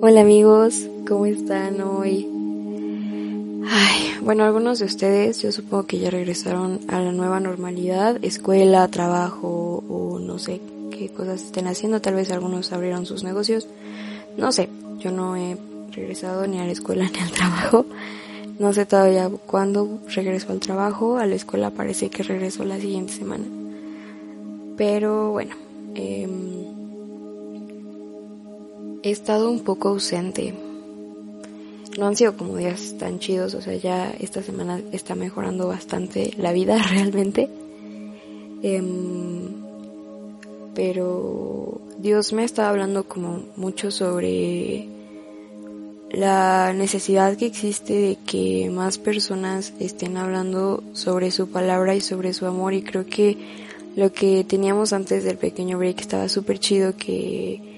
Hola amigos, ¿cómo están hoy? Ay, bueno, algunos de ustedes yo supongo que ya regresaron a la nueva normalidad, escuela, trabajo o no sé qué cosas estén haciendo, tal vez algunos abrieron sus negocios, no sé, yo no he regresado ni a la escuela ni al trabajo, no sé todavía cuándo regreso al trabajo, a la escuela parece que regreso la siguiente semana, pero bueno, eh, he estado un poco ausente. No han sido como días tan chidos, o sea, ya esta semana está mejorando bastante la vida realmente. Em, pero Dios me ha estado hablando como mucho sobre la necesidad que existe de que más personas estén hablando sobre su palabra y sobre su amor y creo que lo que teníamos antes del pequeño break estaba súper chido que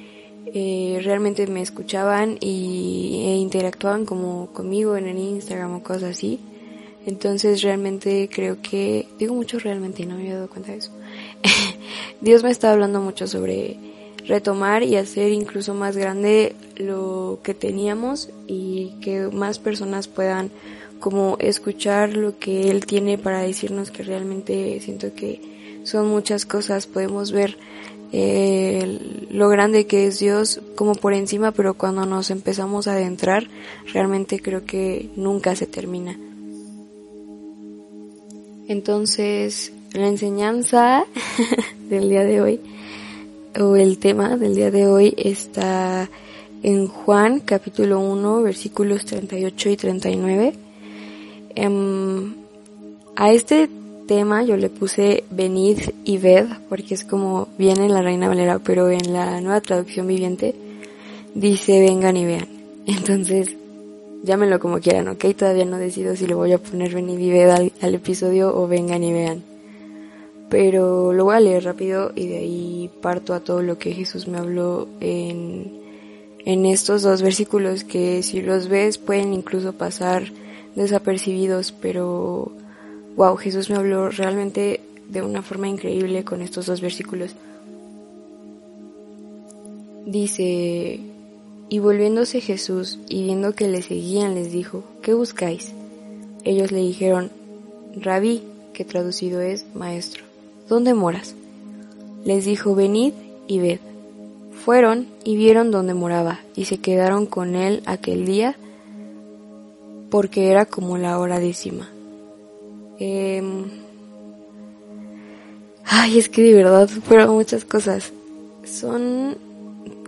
eh, realmente me escuchaban y, e interactuaban como conmigo en el Instagram o cosas así. Entonces realmente creo que, digo mucho realmente y no me había dado cuenta de eso. Dios me está hablando mucho sobre retomar y hacer incluso más grande lo que teníamos y que más personas puedan como escuchar lo que Él tiene para decirnos que realmente siento que son muchas cosas, podemos ver eh, lo grande que es Dios como por encima, pero cuando nos empezamos a adentrar, realmente creo que nunca se termina. Entonces, la enseñanza del día de hoy, o el tema del día de hoy está en Juan capítulo 1 versículos 38 y 39. Em, a este tema yo le puse venid y ved porque es como viene en la Reina Valera pero en la nueva traducción viviente dice vengan y vean. Entonces llámenlo como quieran ok todavía no decido si le voy a poner venid y ved al, episodio o vengan y vean. Pero lo voy a leer rápido y de ahí parto a todo lo que Jesús me habló en, en estos dos versículos que si los ves pueden incluso pasar desapercibidos pero wow, Jesús me habló realmente de una forma increíble con estos dos versículos. Dice, y volviéndose Jesús y viendo que le seguían, les dijo, ¿qué buscáis? Ellos le dijeron, Rabí, que traducido es maestro, ¿dónde moras? Les dijo, venid y ved. Fueron y vieron dónde moraba y se quedaron con él aquel día porque era como la hora décima. Eh, ay, es que de verdad fueron muchas cosas. Son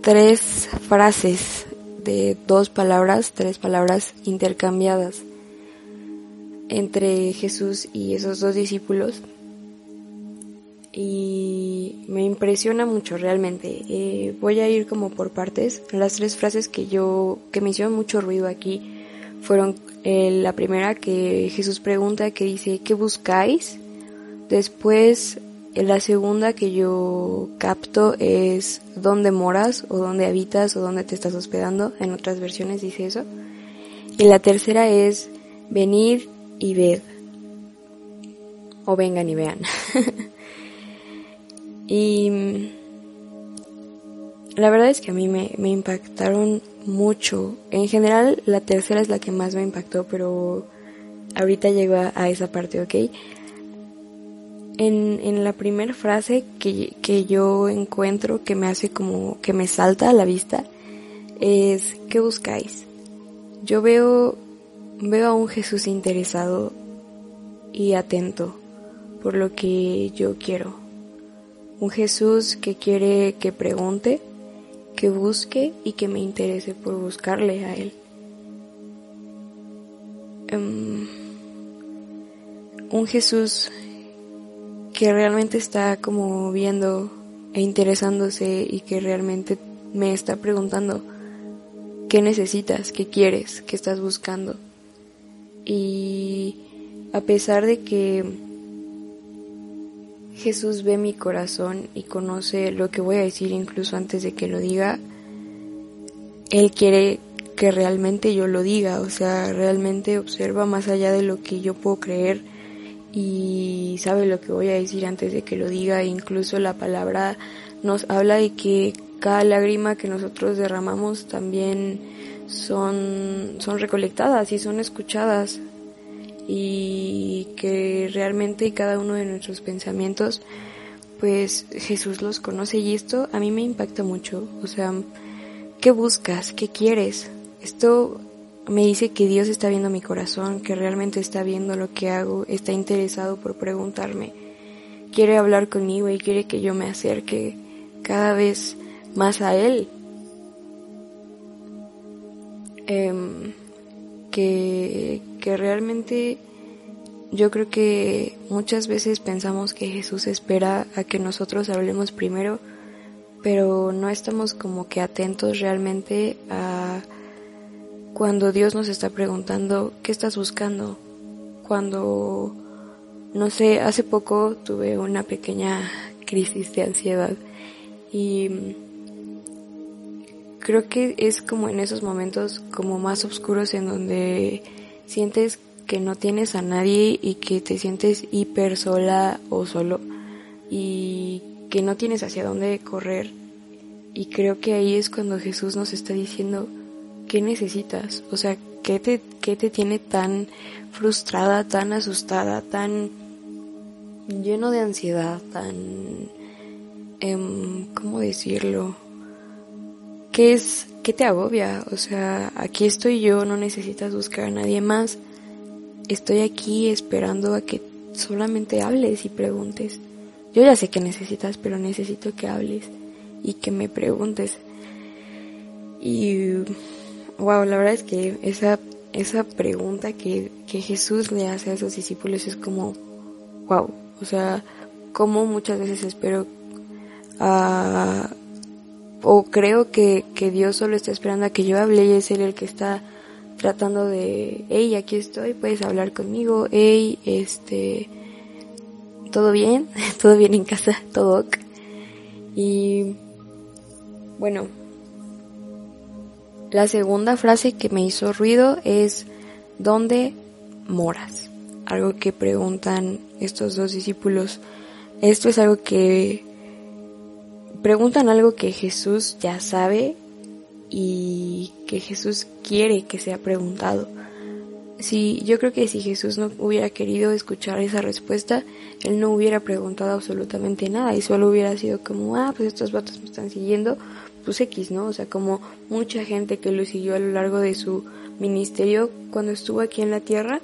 tres frases de dos palabras, tres palabras intercambiadas entre Jesús y esos dos discípulos. Y me impresiona mucho realmente. Eh, voy a ir como por partes. Las tres frases que yo, que me hicieron mucho ruido aquí fueron eh, la primera que Jesús pregunta que dice, ¿qué buscáis? Después, la segunda que yo capto es dónde moras o dónde habitas o dónde te estás hospedando. En otras versiones dice eso. Y la tercera es venir y ver. O vengan y vean. y la verdad es que a mí me impactaron mucho. En general, la tercera es la que más me impactó, pero ahorita llego a, esa parte, ¿ok? En, en la primera frase que, que yo encuentro que me hace como que me salta a la vista es ¿qué buscáis? Yo veo veo a un Jesús interesado y atento por lo que yo quiero. Un Jesús que quiere que pregunte, que busque y que me interese por buscarle a Él. Um, un Jesús que realmente está como viendo e interesándose y que realmente me está preguntando qué necesitas, qué quieres, qué estás buscando. Y a pesar de que Jesús ve mi corazón y conoce lo que voy a decir incluso antes de que lo diga. Él quiere que realmente yo lo diga, o sea, realmente observa más allá de lo que yo puedo creer y sabe lo que voy a decir antes de que lo diga. Incluso la palabra nos habla de que cada lágrima que nosotros derramamos también son, son recolectadas y son escuchadas y que realmente cada uno de nuestros pensamientos pues Jesús los conoce y esto a mí me impacta mucho, o sea, ¿qué buscas? ¿Qué quieres? Esto me dice que Dios está viendo mi corazón, que realmente está viendo lo que hago, está interesado por preguntarme, quiere hablar conmigo y quiere que yo me acerque cada vez más a Él. Em, que, que realmente yo creo que muchas veces pensamos que Jesús espera a que nosotros hablemos primero, pero no estamos como que atentos realmente a cuando Dios nos está preguntando, ¿qué estás buscando? Cuando, no sé, hace poco tuve una pequeña crisis de ansiedad y creo que es como en esos momentos como más oscuros en donde sientes que no tienes a nadie y que te sientes hiper sola o solo y que no tienes hacia dónde correr. Y creo que ahí es cuando Jesús nos está diciendo, ¿qué necesitas? O sea, ¿qué te, qué te tiene tan frustrada, tan asustada, tan lleno de ansiedad, tan... Eh, ¿Cómo decirlo? ¿Qué es, qué te agobia? O sea, aquí estoy yo, no necesitas buscar a nadie más estoy aquí esperando a que solamente hables y preguntes. Yo ya sé que necesitas, pero necesito que hables y que me preguntes. Y wow, la verdad es que esa, esa pregunta que, que Jesús le hace a esos discípulos es como, wow, o sea, como muchas veces espero a, o creo que, que Dios solo está esperando a que yo hable y es Él el que está tratando de, hey, aquí estoy, puedes hablar conmigo, hey, este, todo bien, todo bien en casa, todo ok. Y bueno, la segunda frase que me hizo ruido es, ¿dónde moras? Algo que preguntan estos dos discípulos. Esto es algo que preguntan algo que Jesús ya sabe y que Jesús quiere que sea preguntado. Si yo creo que si Jesús no hubiera querido escuchar esa respuesta, él no hubiera preguntado absolutamente nada y solo hubiera sido como, ah, pues estos vatos me están siguiendo, pues X, ¿no? O sea, como mucha gente que lo siguió a lo largo de su ministerio cuando estuvo aquí en la tierra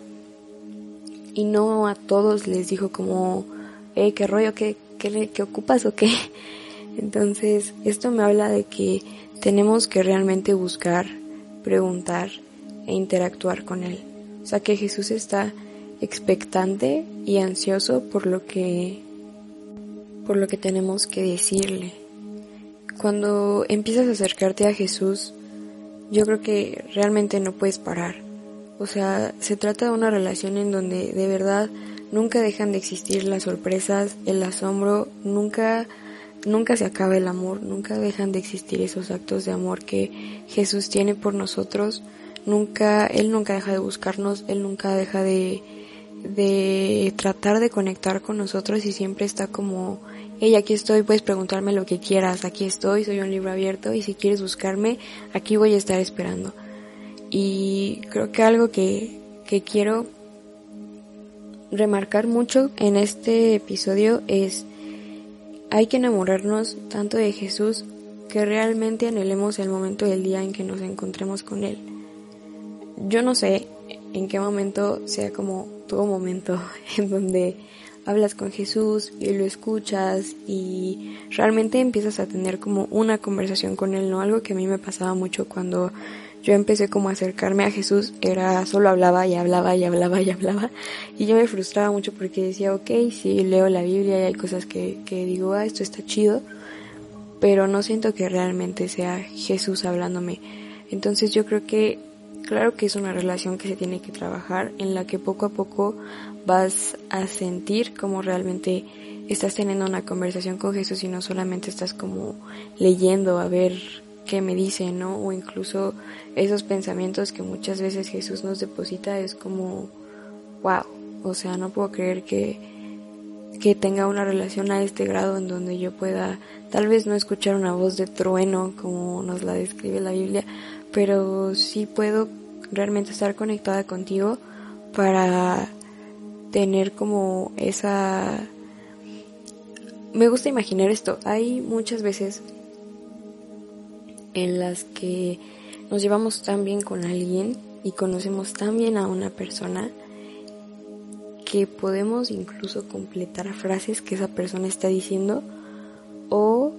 y no a todos les dijo como, eh, qué rollo, qué, qué, qué ocupas o qué. Entonces, esto me habla de que tenemos que realmente buscar, preguntar e interactuar con Él. O sea que Jesús está expectante y ansioso por lo que por lo que tenemos que decirle. Cuando empiezas a acercarte a Jesús, yo creo que realmente no puedes parar. O sea, se trata de una relación en donde de verdad nunca dejan de existir las sorpresas, el asombro, nunca Nunca se acaba el amor, nunca dejan de existir esos actos de amor que Jesús tiene por nosotros. Nunca, Él nunca deja de buscarnos, Él nunca deja de, de tratar de conectar con nosotros y siempre está como, hey, aquí estoy, puedes preguntarme lo que quieras, aquí estoy, soy un libro abierto y si quieres buscarme, aquí voy a estar esperando. Y creo que algo que, que quiero remarcar mucho en este episodio es hay que enamorarnos tanto de Jesús que realmente anhelemos el momento del día en que nos encontremos con Él. Yo no sé en qué momento sea como todo momento en donde hablas con Jesús y lo escuchas y realmente empiezas a tener como una conversación con Él, ¿no? Algo que a mí me pasaba mucho cuando yo empecé como a acercarme a Jesús, era solo hablaba y hablaba y hablaba y hablaba y yo me frustraba mucho porque decía, ok, sí, leo la Biblia y hay cosas que, que digo, ah, esto está chido, pero no siento que realmente sea Jesús hablándome. Entonces yo creo que, claro que es una relación que se tiene que trabajar, en la que poco a poco vas a sentir como realmente estás teniendo una conversación con Jesús y no solamente estás como leyendo a ver qué me dice, ¿no? O incluso esos pensamientos que muchas veces Jesús nos deposita es como, wow, o sea, no puedo creer que, que tenga una relación a este grado en donde yo pueda tal vez no escuchar una voz de trueno como nos la describe la Biblia, pero sí puedo realmente estar conectada contigo para tener como esa... Me gusta imaginar esto. Hay muchas veces en las que nos llevamos tan bien con alguien y conocemos tan bien a una persona que podemos incluso completar frases que esa persona está diciendo o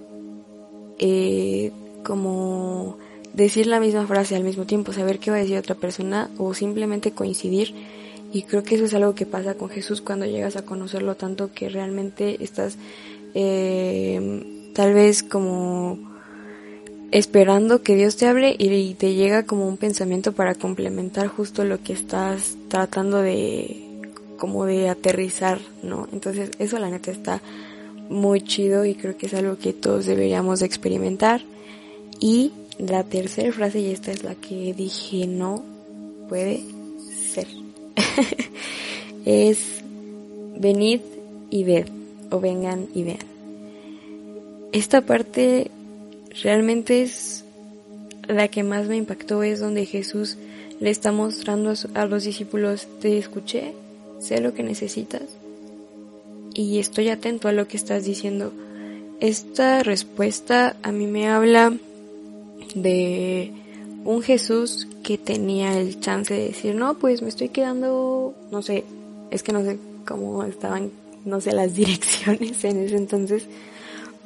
eh, como decir la misma frase al mismo tiempo, saber qué va a decir otra persona o simplemente coincidir. Y creo que eso es algo que pasa con Jesús cuando llegas a conocerlo tanto que realmente estás eh, tal vez como esperando que Dios te hable y te llega como un pensamiento para complementar justo lo que estás tratando de como de aterrizar, ¿no? Entonces eso la neta está muy chido y creo que es algo que todos deberíamos experimentar. Y la tercera frase, y esta es la que dije no puede ser, es venid y ved, o vengan y vean. Esta parte realmente es la que más me impactó, es donde Jesús le está mostrando a, los discípulos, te escuché, sé lo que necesitas y estoy atento a lo que estás diciendo. Esta respuesta a mí me habla de un Jesús que tenía el chance de decir, no, pues me estoy quedando, no sé, es que no sé cómo estaban, no sé, las direcciones en ese entonces,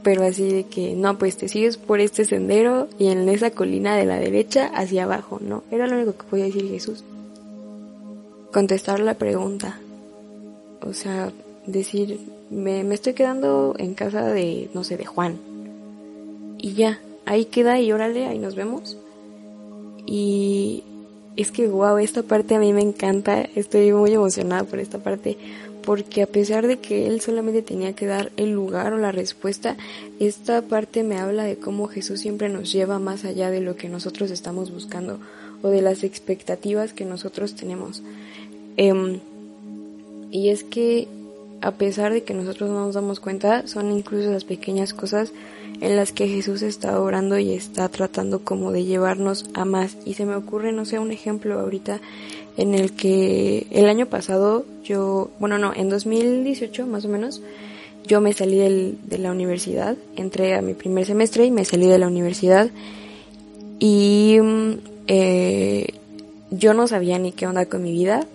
pero así de que, no, pues te sigues por este sendero y en esa colina de la derecha hacia abajo, ¿no? Era lo único que podía decir Jesús. Contestar la pregunta. O sea, decir, me, me estoy quedando en casa de, no sé, de Juan. Y ya, ahí queda y órale, ahí nos vemos. Y es que wow, esta parte a mí me encanta, estoy muy emocionada por esta parte, porque a pesar de que él solamente tenía que dar el lugar o la respuesta, esta parte me habla de cómo Jesús siempre nos lleva más allá de lo que nosotros estamos buscando o de las expectativas que nosotros tenemos. Em, y es que a pesar de que nosotros no nos damos cuenta, son incluso las pequeñas cosas en las que Jesús está orando y está tratando como de llevarnos a más. Y se me ocurre, no sé, un ejemplo ahorita en el que el año pasado yo, bueno, no, en 2018 más o menos, yo me salí del, de la universidad, entré a mi primer semestre y me salí de la universidad y mm, eh, yo no sabía ni qué onda con mi vida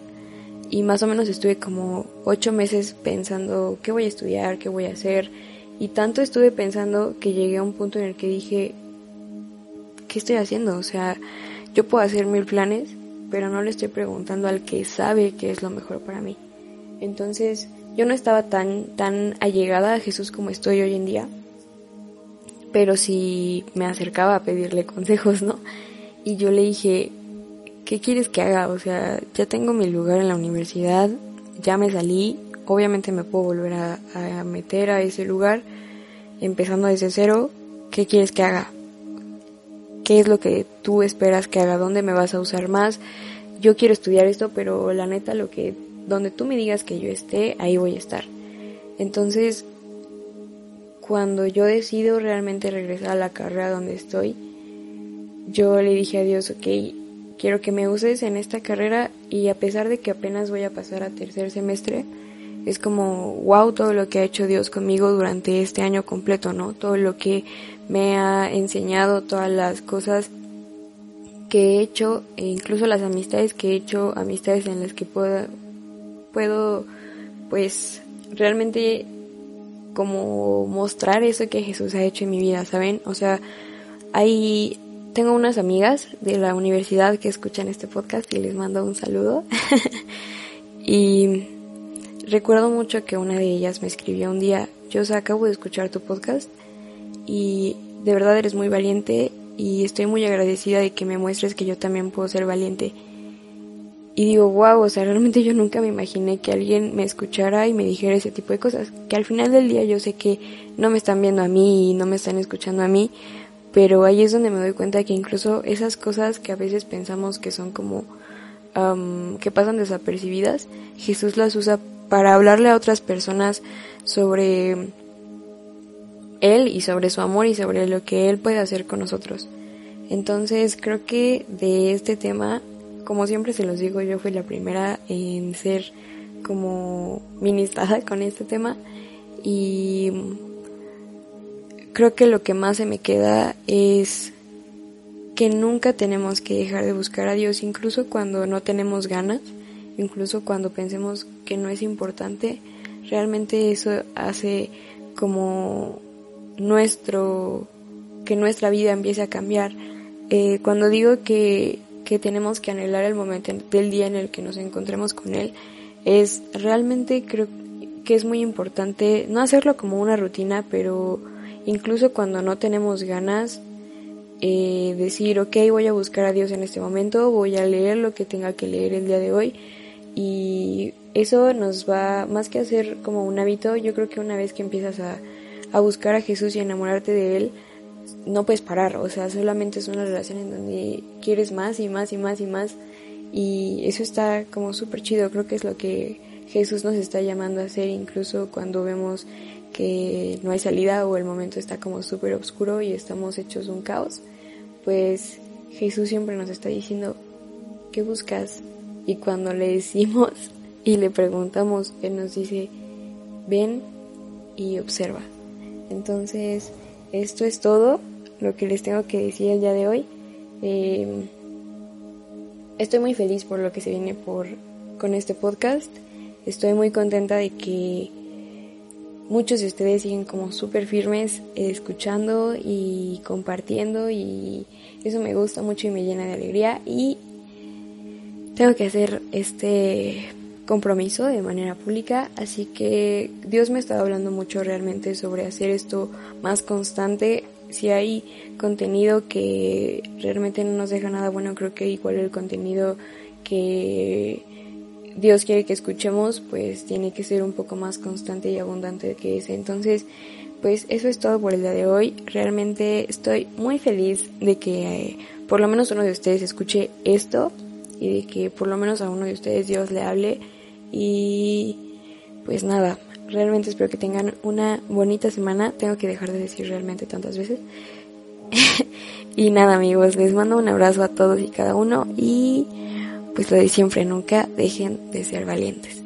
y más o menos estuve como ocho meses pensando qué voy a estudiar, qué voy a hacer y tanto estuve pensando que llegué a un punto en el que dije, ¿qué estoy haciendo? O sea, yo puedo hacer mil planes, pero no le estoy preguntando al que sabe qué es lo mejor para mí. Entonces, yo no estaba tan, tan allegada a Jesús como estoy hoy en día, pero sí me acercaba a pedirle consejos, ¿no? Y yo le dije, ¿qué quieres que haga? O sea, ya tengo mi lugar en la universidad, ya me salí, obviamente me puedo volver a, meter a ese lugar empezando desde cero. ¿Qué quieres que haga? ¿Qué es lo que tú esperas que haga? ¿Dónde me vas a usar más? Yo quiero estudiar esto, pero la neta lo que donde tú me digas que yo esté, ahí voy a estar. Entonces, cuando yo decido realmente regresar a la carrera donde estoy, yo le dije a Dios, ok, quiero que me uses en esta carrera y a pesar de que apenas voy a pasar a tercer semestre, es como, wow, todo lo que ha hecho Dios conmigo durante este año completo, ¿no? Todo lo que me ha enseñado, todas las cosas que he hecho, e incluso las amistades que he hecho, amistades en las que puedo, puedo, pues, realmente como mostrar eso que Jesús ha hecho en mi vida, ¿saben? O sea, hay, tengo unas amigas de la universidad que escuchan este podcast y les mando un saludo. y Recuerdo mucho que una de ellas me escribió un día, yo acabo de escuchar tu podcast y de verdad eres muy valiente y estoy muy agradecida de que me muestres que yo también puedo ser valiente. Y digo, wow, o sea, realmente yo nunca me imaginé que alguien me escuchara y me dijera ese tipo de cosas. Que al final del día yo sé que no me están viendo a mí y no me están escuchando a mí, pero ahí es donde me doy cuenta que incluso esas cosas que a veces pensamos que son como, que pasan desapercibidas, Jesús las usa para hablarle a otras personas sobre él y sobre su amor y sobre lo que él puede hacer con nosotros. Entonces creo que de este tema, como siempre se los digo, yo fui la primera en ser como ministrada con este tema y creo que lo que más se me queda es que nunca tenemos que dejar de buscar a Dios, incluso cuando no tenemos ganas, incluso cuando pensemos que no es importante, realmente eso hace como nuestro, que nuestra vida empiece a cambiar. Eh, cuando digo que, que tenemos que anhelar el momento del día en el que nos encontremos con Él, es realmente creo que es muy importante no hacerlo como una rutina, pero incluso cuando no tenemos ganas, eh, decir, ok, voy a buscar a Dios en este momento, voy a leer lo que tenga que leer el día de hoy y eso nos va, más que hacer como un hábito, yo creo que una vez que empiezas a, a buscar a Jesús y enamorarte de Él, no puedes parar, o sea, solamente es una relación en donde quieres más y más y más y más y eso está como súper chido, creo que es lo que Jesús nos está llamando a hacer incluso cuando vemos que no hay salida o el momento está como súper oscuro y estamos hechos un caos, pues Jesús siempre nos está diciendo, ¿qué buscas? Y cuando le decimos y le preguntamos, Él nos dice, ven y observa. Entonces, esto es todo lo que les tengo que decir el día de hoy. Eh, estoy muy feliz por lo que se viene por, con este podcast. Estoy muy contenta de que muchos de ustedes siguen como súper firmes eh, escuchando y compartiendo y eso me gusta mucho y me llena de alegría y tengo que hacer este compromiso de manera pública, así que Dios me ha estado hablando mucho realmente sobre hacer esto más constante. Si hay contenido que realmente no nos deja nada bueno, creo que igual el contenido que Dios quiere que escuchemos, pues tiene que ser un poco más constante y abundante que ese. Entonces, pues eso es todo por el día de hoy. Realmente estoy muy feliz de que eh, por lo menos uno de ustedes escuche esto y de que por lo menos a uno de ustedes Dios le hable. Y pues nada, realmente espero que tengan una bonita semana. Tengo que dejar de decir realmente tantas veces. y nada amigos, les mando un abrazo a todos y cada uno y pues lo de siempre, nunca dejen de ser valientes.